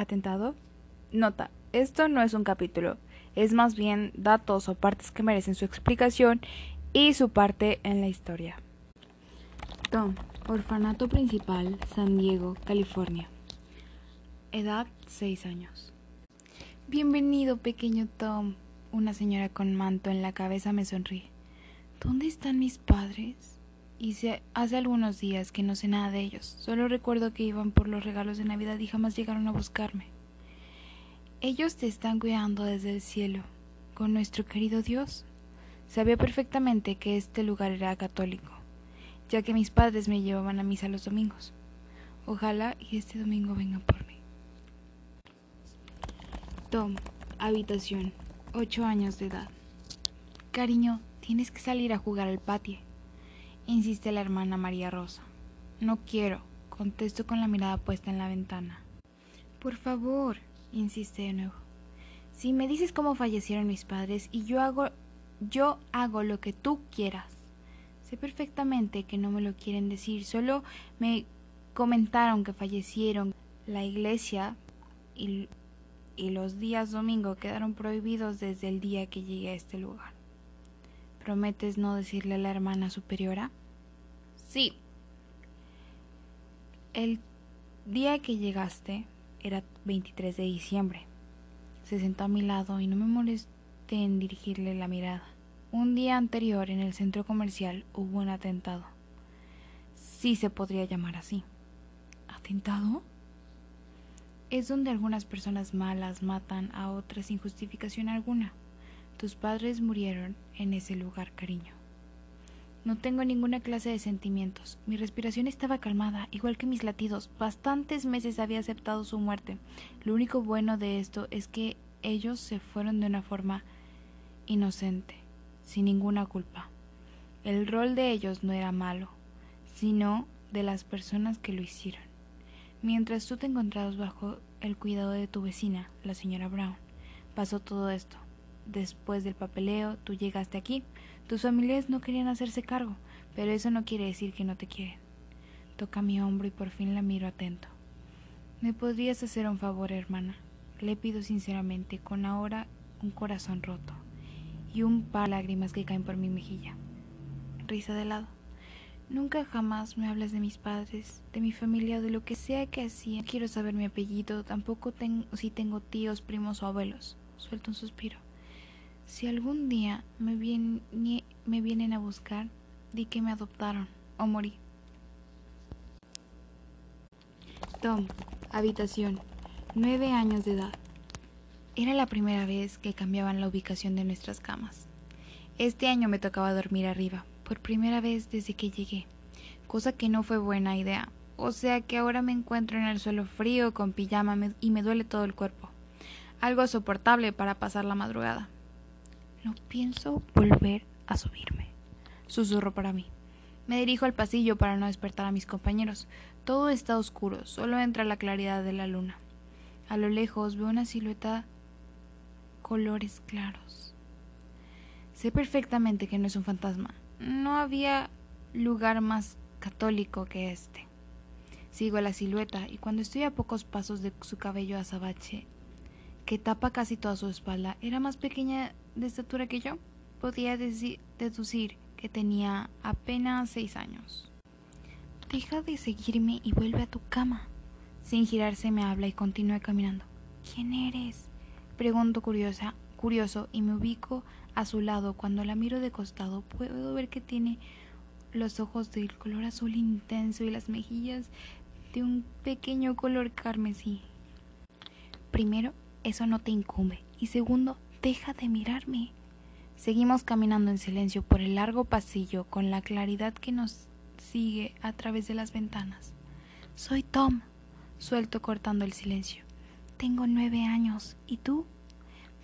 ¿Atentado? Nota, esto no es un capítulo, es más bien datos o partes que merecen su explicación y su parte en la historia. Tom, Orfanato Principal, San Diego, California. Edad 6 años. Bienvenido, pequeño Tom. Una señora con manto en la cabeza me sonríe. ¿Dónde están mis padres? Hace algunos días que no sé nada de ellos. Solo recuerdo que iban por los regalos de Navidad y jamás llegaron a buscarme. Ellos te están cuidando desde el cielo, con nuestro querido Dios. Sabía perfectamente que este lugar era católico, ya que mis padres me llevaban a misa los domingos. Ojalá y este domingo vengan por mí. Tom, habitación, ocho años de edad. Cariño, tienes que salir a jugar al patio, insiste la hermana María Rosa. No quiero, contesto con la mirada puesta en la ventana. Por favor, insiste de nuevo. Si me dices cómo fallecieron mis padres y yo hago yo hago lo que tú quieras. Sé perfectamente que no me lo quieren decir, solo me comentaron que fallecieron. La iglesia y, y los días domingo quedaron prohibidos desde el día que llegué a este lugar. ¿Prometes no decirle a la hermana superiora? Sí. El día que llegaste era 23 de diciembre. Se sentó a mi lado y no me molesté en dirigirle la mirada. Un día anterior en el centro comercial hubo un atentado. Sí se podría llamar así. ¿Atentado? Es donde algunas personas malas matan a otras sin justificación alguna. Tus padres murieron en ese lugar, cariño. No tengo ninguna clase de sentimientos. Mi respiración estaba calmada, igual que mis latidos. Bastantes meses había aceptado su muerte. Lo único bueno de esto es que ellos se fueron de una forma inocente, sin ninguna culpa. El rol de ellos no era malo, sino de las personas que lo hicieron. Mientras tú te encontrabas bajo el cuidado de tu vecina, la señora Brown, pasó todo esto. Después del papeleo, tú llegaste aquí. Tus familiares no querían hacerse cargo, pero eso no quiere decir que no te quieren. Toca mi hombro y por fin la miro atento. ¿Me podrías hacer un favor, hermana? Le pido sinceramente, con ahora un corazón roto y un par de lágrimas que caen por mi mejilla. Risa de lado. Nunca jamás me hablas de mis padres, de mi familia o de lo que sea que hacía. quiero saber mi apellido, tampoco tengo, si tengo tíos, primos o abuelos. Suelto un suspiro. Si algún día me, vienen a buscar, di que me adoptaron o morí. Tom, habitación, nueve años de edad. Era la primera vez que cambiaban la ubicación de nuestras camas. Este año me tocaba dormir arriba, por primera vez desde que llegué, cosa que no fue buena idea, o sea que ahora me encuentro en el suelo frío con pijama y me duele todo el cuerpo. Algo soportable para pasar la madrugada. No pienso volver a subirme, susurro para mí. Me dirijo al pasillo para no despertar a mis compañeros. Todo está oscuro, solo entra la claridad de la luna. A lo lejos veo una silueta colores claros. Sé perfectamente que no es un fantasma. No había lugar más católico que este. Sigo la silueta y cuando estoy a pocos pasos de su cabello azabache, que tapa casi toda su espalda, era más pequeña de estatura que yo, podía deducir que tenía apenas seis años. Deja de seguirme y vuelve a tu cama. Sin girarse me habla y continúa caminando. ¿Quién eres? Pregunto curiosa, curioso y me ubico a su lado. Cuando la miro de costado puedo ver que tiene los ojos del color azul intenso y las mejillas de un pequeño color carmesí. Primero, eso no te incumbe. Y segundo, Deja de mirarme. Seguimos caminando en silencio por el largo pasillo con la claridad que nos sigue a través de las ventanas. Soy Tom, suelto cortando el silencio. Tengo nueve años. ¿Y tú?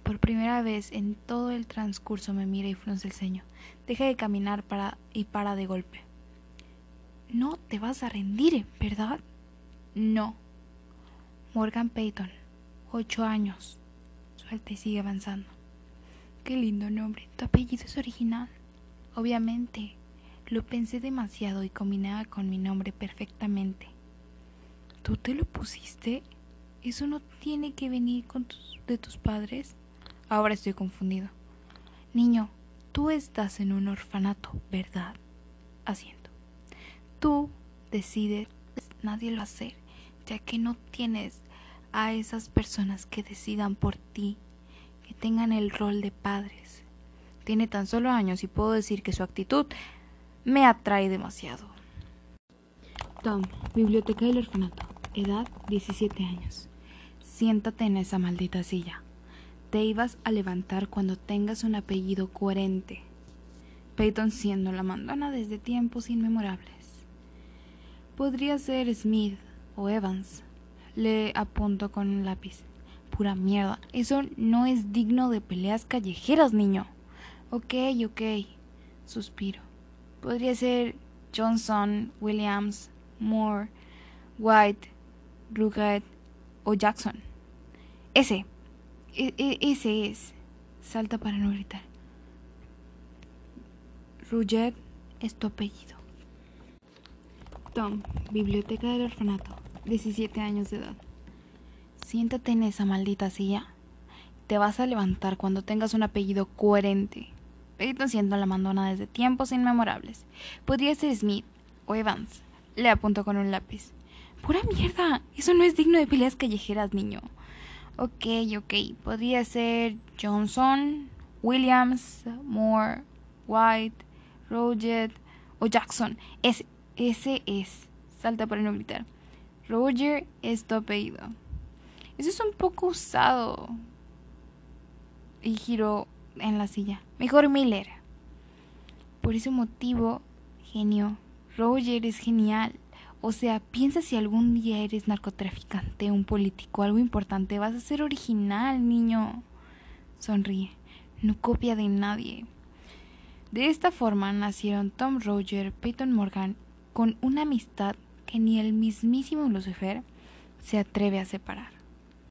Por primera vez en todo el transcurso me mira y frunce el ceño. Deja de caminar para y para de golpe. No te vas a rendir, ¿verdad? No. Morgan Payton, ocho años suelta sigue avanzando. Qué lindo nombre. Tu apellido es original. Obviamente. Lo pensé demasiado y combinaba con mi nombre perfectamente. ¿Tú te lo pusiste? ¿Eso no tiene que venir con de tus padres? Ahora estoy confundido. Niño, tú estás en un orfanato, ¿verdad? Haciendo. Tú decides, nadie lo hacer, ya que no tienes a esas personas que decidan por ti, que tengan el rol de padres. Tiene tan solo años y puedo decir que su actitud me atrae demasiado. Tom, biblioteca del orfanato, edad 17 años. Siéntate en esa maldita silla. Te ibas a levantar cuando tengas un apellido coherente. Peyton siendo la mandona desde tiempos inmemorables. Podría ser Smith o Evans. Le apunto con un lápiz. Pura mierda. Eso no es digno de peleas callejeras, niño. Ok, ok. Suspiro. Podría ser Johnson, Williams, Moore, White, Rugged o Jackson. Ese. E, e, ese es. Salta para no gritar. Rugged es tu apellido. Tom, biblioteca del orfanato, 17 años de edad. Siéntate en esa maldita silla. Te vas a levantar cuando tengas un apellido coherente. Peyton siendo la mandona desde tiempos inmemorables. Podría ser Smith o Evans. Le apunto con un lápiz. Pura mierda. Eso no es digno de peleas callejeras, niño. Ok, ok. Podría ser Johnson, Williams, Moore, White, Roger o Jackson. Ese, ese es. Salta para no gritar. Roger es tu apellido. Eso es un poco usado. Y giró en la silla. Mejor Miller. Por ese motivo, genio, Roger es genial. O sea, piensa si algún día eres narcotraficante, un político, algo importante, vas a ser original, niño. Sonríe, no copia de nadie. De esta forma nacieron Tom Roger, Peyton Morgan, con una amistad que ni el mismísimo Lucifer se atreve a separar.